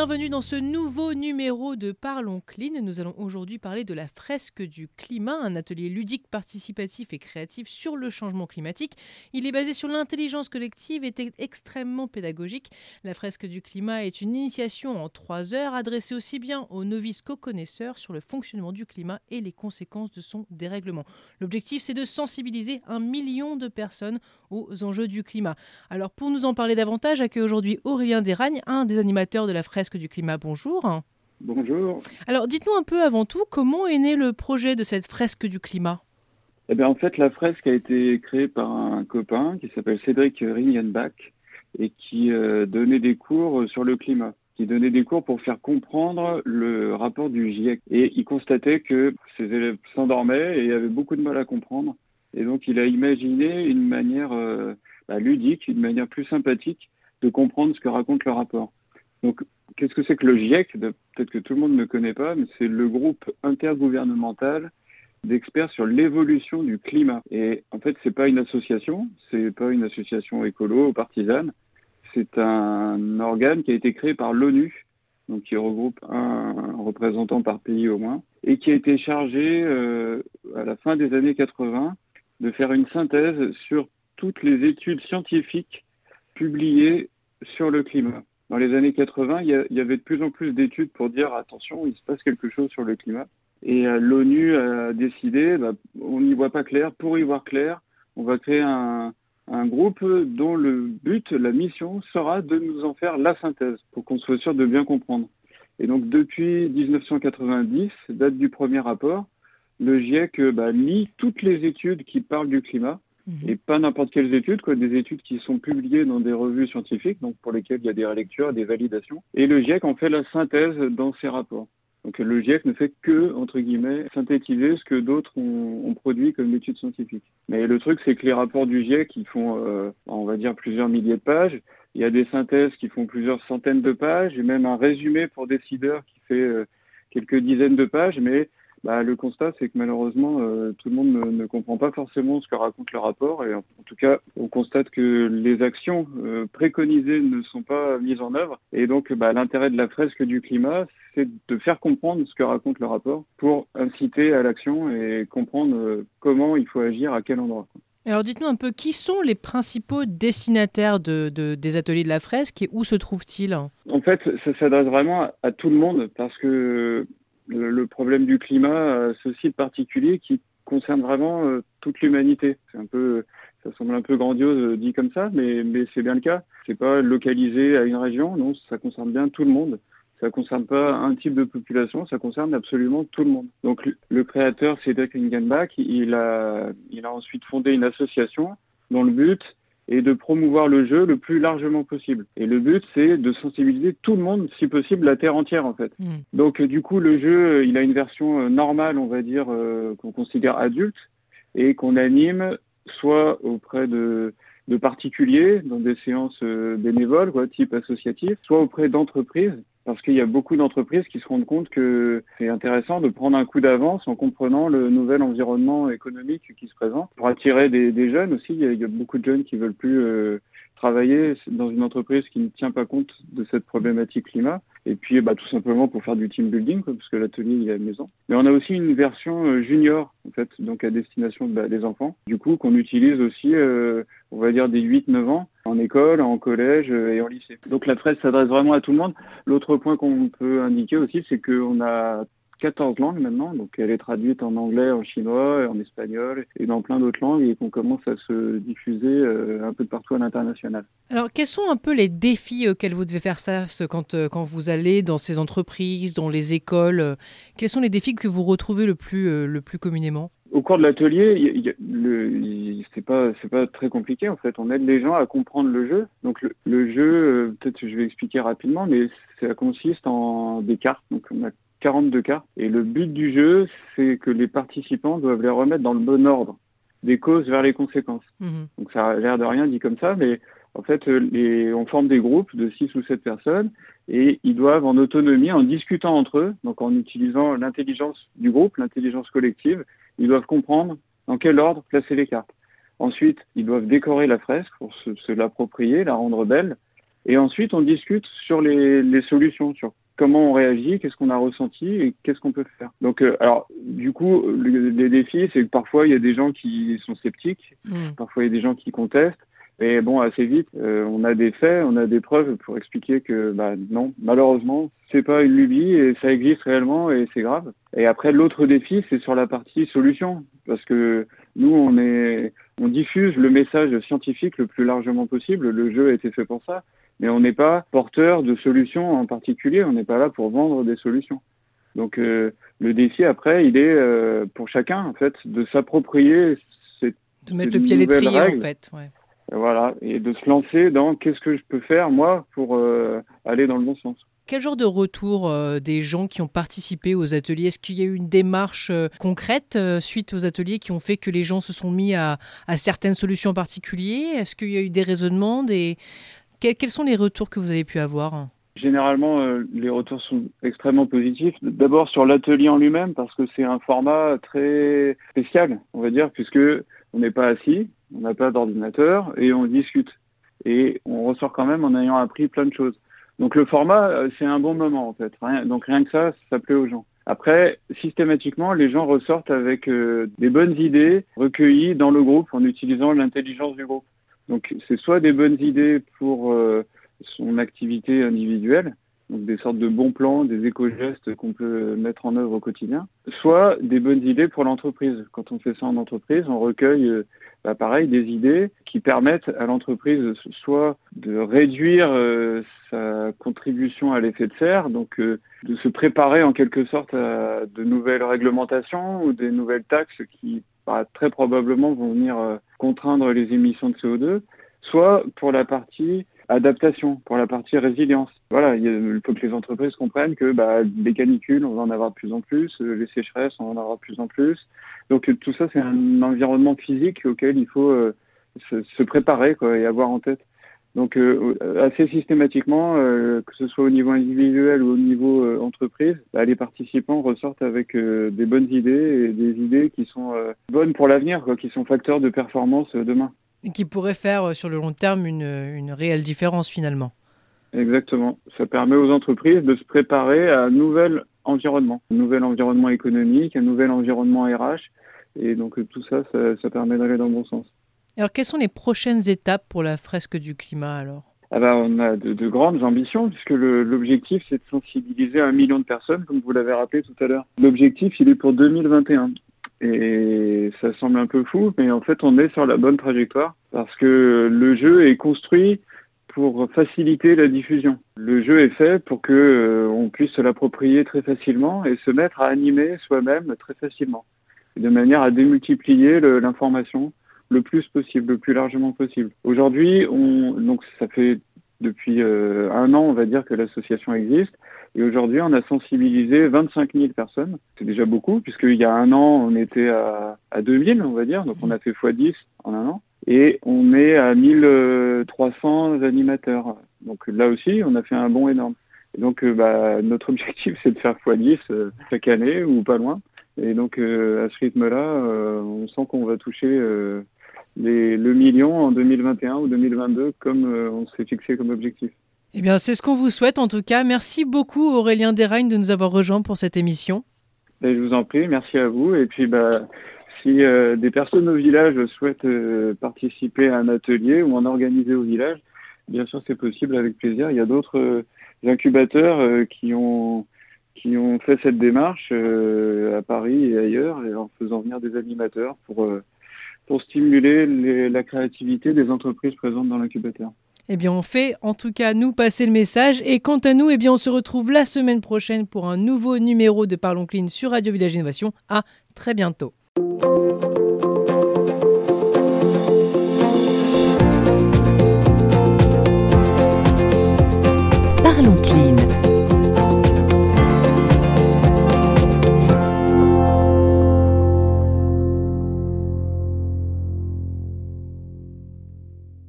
Bienvenue dans ce nouveau numéro de Parlons Clean. Nous allons aujourd'hui parler de la fresque du climat, un atelier ludique, participatif et créatif sur le changement climatique. Il est basé sur l'intelligence collective et est extrêmement pédagogique. La fresque du climat est une initiation en trois heures adressée aussi bien aux novices qu'aux connaisseurs sur le fonctionnement du climat et les conséquences de son dérèglement. L'objectif, c'est de sensibiliser un million de personnes aux enjeux du climat. Alors pour nous en parler davantage, accueille aujourd'hui Aurélien Desragnes, un des animateur de la fresque du climat. Bonjour. Bonjour. Alors dites-nous un peu avant tout, comment est né le projet de cette fresque du climat? Eh bien, en fait, la fresque a été créée par un copain qui s'appelle Cédric Ringenbach et qui euh, donnait des cours sur le climat, qui donnait des cours pour faire comprendre le rapport du GIEC. Et il constatait que ses élèves s'endormaient et avaient beaucoup de mal à comprendre. Et donc, il a imaginé une manière euh, bah, ludique, une manière plus sympathique de comprendre ce que raconte le rapport. Donc, qu'est-ce que c'est que le GIEC Peut-être que tout le monde ne connaît pas, mais c'est le groupe intergouvernemental d'experts sur l'évolution du climat. Et en fait, c'est pas une association, c'est pas une association écolo partisane, c'est un organe qui a été créé par l'ONU, donc qui regroupe un représentant par pays au moins, et qui a été chargé euh, à la fin des années 80 de faire une synthèse sur toutes les études scientifiques publiées sur le climat dans les années 80, il y, avait de plus en plus d'études pour dire attention, il se passe quelque chose sur le climat. Et euh, l'ONU a décidé, bah, on n'y voit pas clair. Pour y voir clair, on va créer un, groupe dont le but, la mission, sera de nous en faire la synthèse pour qu'on soit sûr de bien comprendre. Et donc depuis 1990, date du premier rapport, le GIEC bah, lit toutes les études qui parlent du climat Mhm. Et pas n'importe quelles études, quoi, des études qui sont publiées dans des revues scientifiques, donc pour lesquelles il y a des relectures, des validations. Et le GIEC en fait la synthèse dans ses rapports. Donc le GIEC ne fait que, entre guillemets, synthétiser ce que d'autres ont, produit comme études scientifiques. Mais le truc, c'est que les rapports du GIEC, ils font, euh, on va dire, plusieurs milliers de pages. Il y a des synthèses qui font plusieurs centaines de pages, et même un résumé pour décideurs qui fait euh, quelques dizaines de pages, mais bah, le constat, c'est que malheureusement, euh, tout le monde ne, comprend pas forcément ce que raconte le rapport. Et en, tout cas, on constate que les actions euh, préconisées ne sont pas mises en œuvre. Et donc, bah, l'intérêt de la fresque du climat, c'est de faire comprendre ce que raconte le rapport pour inciter à l'action et comprendre euh, comment il faut agir à quel endroit. Alors dites-nous un peu qui sont les principaux destinataires de, des ateliers de la fresque et où se trouvent-ils? En fait, ça s'adresse vraiment à tout le monde parce que le, problème du climat, euh, ce site particulier qui concerne vraiment euh, toute l'humanité. C'est un peu, ça semble un peu grandiose euh, dit comme ça, mais, mais c'est bien le cas. C'est pas localisé à une région, non, ça concerne bien tout le monde. Ça concerne pas un type de population, ça concerne absolument tout le monde. Donc le, créateur Cédric Ingenbach, il a, il a ensuite fondé une association dont le but et de promouvoir le jeu le plus largement possible. Et le but, c'est de sensibiliser tout le monde, si possible, la Terre entière, en fait. Mm. Donc, du coup, le jeu, il a une version euh, normale, on va dire, euh, qu'on considère adulte, et qu'on anime soit auprès de, de particuliers, dans des séances euh, bénévoles, quoi, type associatif, soit auprès d'entreprises parce qu'il y a beaucoup d'entreprises qui se rendent compte que c'est intéressant de prendre un coup d'avance en comprenant le nouvel environnement économique qui se présente pour attirer des, jeunes aussi. Il y, a, beaucoup de jeunes qui veulent plus euh, travailler dans une entreprise qui ne tient pas compte de cette problématique climat. Et puis, bah, tout simplement pour faire du team building, quoi, parce que l'atelier il est à la maison. Mais on a aussi une version euh, junior, en fait, donc à destination bah, des enfants. Du coup, qu'on utilise aussi, euh, on va dire des 8-9 ans en école, en collège euh, et en lycée. Donc la presse s'adresse vraiment à tout le monde. L'autre point qu'on peut indiquer aussi, c'est qu'on a 14 langues maintenant, donc elle est traduite en anglais, en chinois, en espagnol et dans plein d'autres langues et qu'on commence à se diffuser euh, un peu de partout à l'international. Alors quels sont un peu les défis auxquels vous devez faire ça quand, euh, quand vous allez dans ces entreprises, dans les écoles Quels sont les défis que vous retrouvez le plus, le plus communément? De l'atelier, c'est pas c'est pas très compliqué en fait. On aide les gens à comprendre le jeu. Donc le, jeu, euh, peut-être je vais expliquer rapidement, mais ça consiste en des cartes. Donc on a 42 cartes et le but du jeu, c'est que les participants doivent les remettre dans le bon ordre, des causes vers les conséquences. Mhm. Donc ça a l'air de rien dit comme ça, mais en fait, les, on forme des groupes de 6 ou 7 personnes et ils doivent en autonomie, en discutant entre eux, donc en utilisant l'intelligence du groupe, l'intelligence collective, ils doivent comprendre dans quel ordre placer les cartes. Ensuite, ils doivent décorer la fresque pour se, l'approprier, la rendre belle. Et ensuite, on discute sur les, les solutions, sur comment on réagit, qu'est-ce qu'on a ressenti et qu'est-ce qu'on peut faire. Donc, euh, alors, du coup, les défis, c'est que parfois, il y a des gens qui sont sceptiques, mmh. parfois, il y a des gens qui contestent. Et bon, assez vite, euh, on a des faits, on a des preuves pour expliquer que, bah, non, malheureusement, c'est pas une lubie et ça existe réellement et c'est grave. Et après, l'autre défi, c'est sur la partie solution, parce que nous, on est, on diffuse le message scientifique le plus largement possible. Le jeu a été fait pour ça, mais on n'est pas porteur de solutions en particulier. On n'est pas là pour vendre des solutions. Donc, euh, le défi après, il est euh, pour chacun en fait de s'approprier cette de mettre le pied à l'étrier en fait. Ouais. Voilà, et de se lancer dans qu'est-ce que je peux faire moi pour euh, aller dans le bon sens. Quel genre de retour euh, des gens qui ont participé aux ateliers? Est-ce qu'il y a eu une démarche euh, concrète suite aux ateliers qui ont fait que les gens se sont mis à, certaines solutions en particulier? Est-ce qu'il y a eu des raisonnements des... quels sont les retours que vous avez pu avoir? Généralement, les retours sont extrêmement positifs. D'abord sur l'atelier en lui-même, parce que c'est un format très spécial, on va dire, puisque on n'est pas assis, on n'a pas d'ordinateur et on discute. Et on ressort quand même en ayant appris plein de choses. Donc le format, euh, c'est un bon moment en fait. donc rien que ça, ça plaît aux gens. Après, systématiquement, les gens ressortent avec euh, des bonnes idées recueillies dans le groupe en utilisant l'intelligence du groupe. Donc c'est soit des bonnes idées pour euh, son activité individuelle, donc des sortes de bons plans, des éco-gestes qu'on peut mettre en œuvre au quotidien, soit des bonnes idées pour l'entreprise. Quand on fait ça en entreprise, on recueille, euh, bah, pareil, des idées qui permettent à l'entreprise soit de réduire euh, sa contribution à l'effet de serre, donc euh, de se préparer en quelque sorte à de nouvelles réglementations ou des nouvelles taxes qui bah, très probablement vont venir contraindre les émissions de CO2, soit pour la partie adaptation, pour la partie résilience. Voilà, il, faut que les entreprises comprennent que bah, les canicules, on va en avoir de plus en plus, euh, les sécheresses, on va en avoir de plus en plus. Donc euh, tout ça, c'est un environnement physique auquel il faut euh, se, préparer et avoir en tête. Donc assez systématiquement, que ce soit au niveau individuel ou au niveau entreprise, bah, les participants ressortent avec des bonnes idées et des idées qui sont bonnes pour l'avenir, qui sont facteurs de performance demain qui pourrait faire euh, sur le long terme une, une, réelle différence finalement. Exactement. Ça permet aux entreprises de se préparer à un nouvel environnement, un nouvel environnement économique, un nouvel environnement RH. Et donc tout ça, ça, permet d'aller dans le bon sens. Alors quelles sont les prochaines étapes pour la fresque du climat alors? Ah bah, on a de, de, grandes ambitions puisque l'objectif c'est de sensibiliser un million de personnes, comme vous l'avez rappelé tout à l'heure. L'objectif il est pour 2021. Et ça semble un peu fou, mais en fait, on est sur la bonne trajectoire parce que le jeu est construit pour faciliter la diffusion. Le jeu est fait pour que euh, on puisse se l'approprier très facilement et se mettre à animer soi-même très facilement, de manière à démultiplier l'information le plus possible, le plus largement possible. Aujourd'hui, on donc ça fait depuis euh, un an, on va dire que l'association existe. Et aujourd'hui, on a sensibilisé 25 000 personnes. C'est déjà beaucoup, puisqu'il y a un an, on était à, à 2000, on va dire. Donc, on a fait x10 en un an. Et on est à 1300 animateurs. Donc, là aussi, on a fait un bond énorme. Et donc, euh, bah, notre objectif, c'est de faire x10 euh, chaque année ou pas loin. Et donc, à ce rythme-là, on sent qu'on va toucher le million en 2021 ou 2022 comme euh, on s'est fixé comme objectif. Eh bien, c'est ce qu'on vous souhaite en tout cas. Merci beaucoup Aurélien Desragnes de nous avoir rejoints pour cette émission. Ben, je vous en prie, merci à vous. Et puis, bah, si euh, des personnes au village souhaitent euh, participer à un atelier ou en organiser au village, bien sûr, c'est possible avec plaisir. Il y a d'autres incubateurs qui ont qui ont fait cette démarche à Paris et ailleurs, en faisant venir des animateurs pour pour stimuler la créativité des entreprises présentes dans l'incubateur. Eh bien, on fait en tout cas nous passer le message. Et quant à nous, eh bien, on se retrouve la semaine prochaine pour un nouveau numéro de Parlons Clean sur Radio Village Innovation. À très bientôt.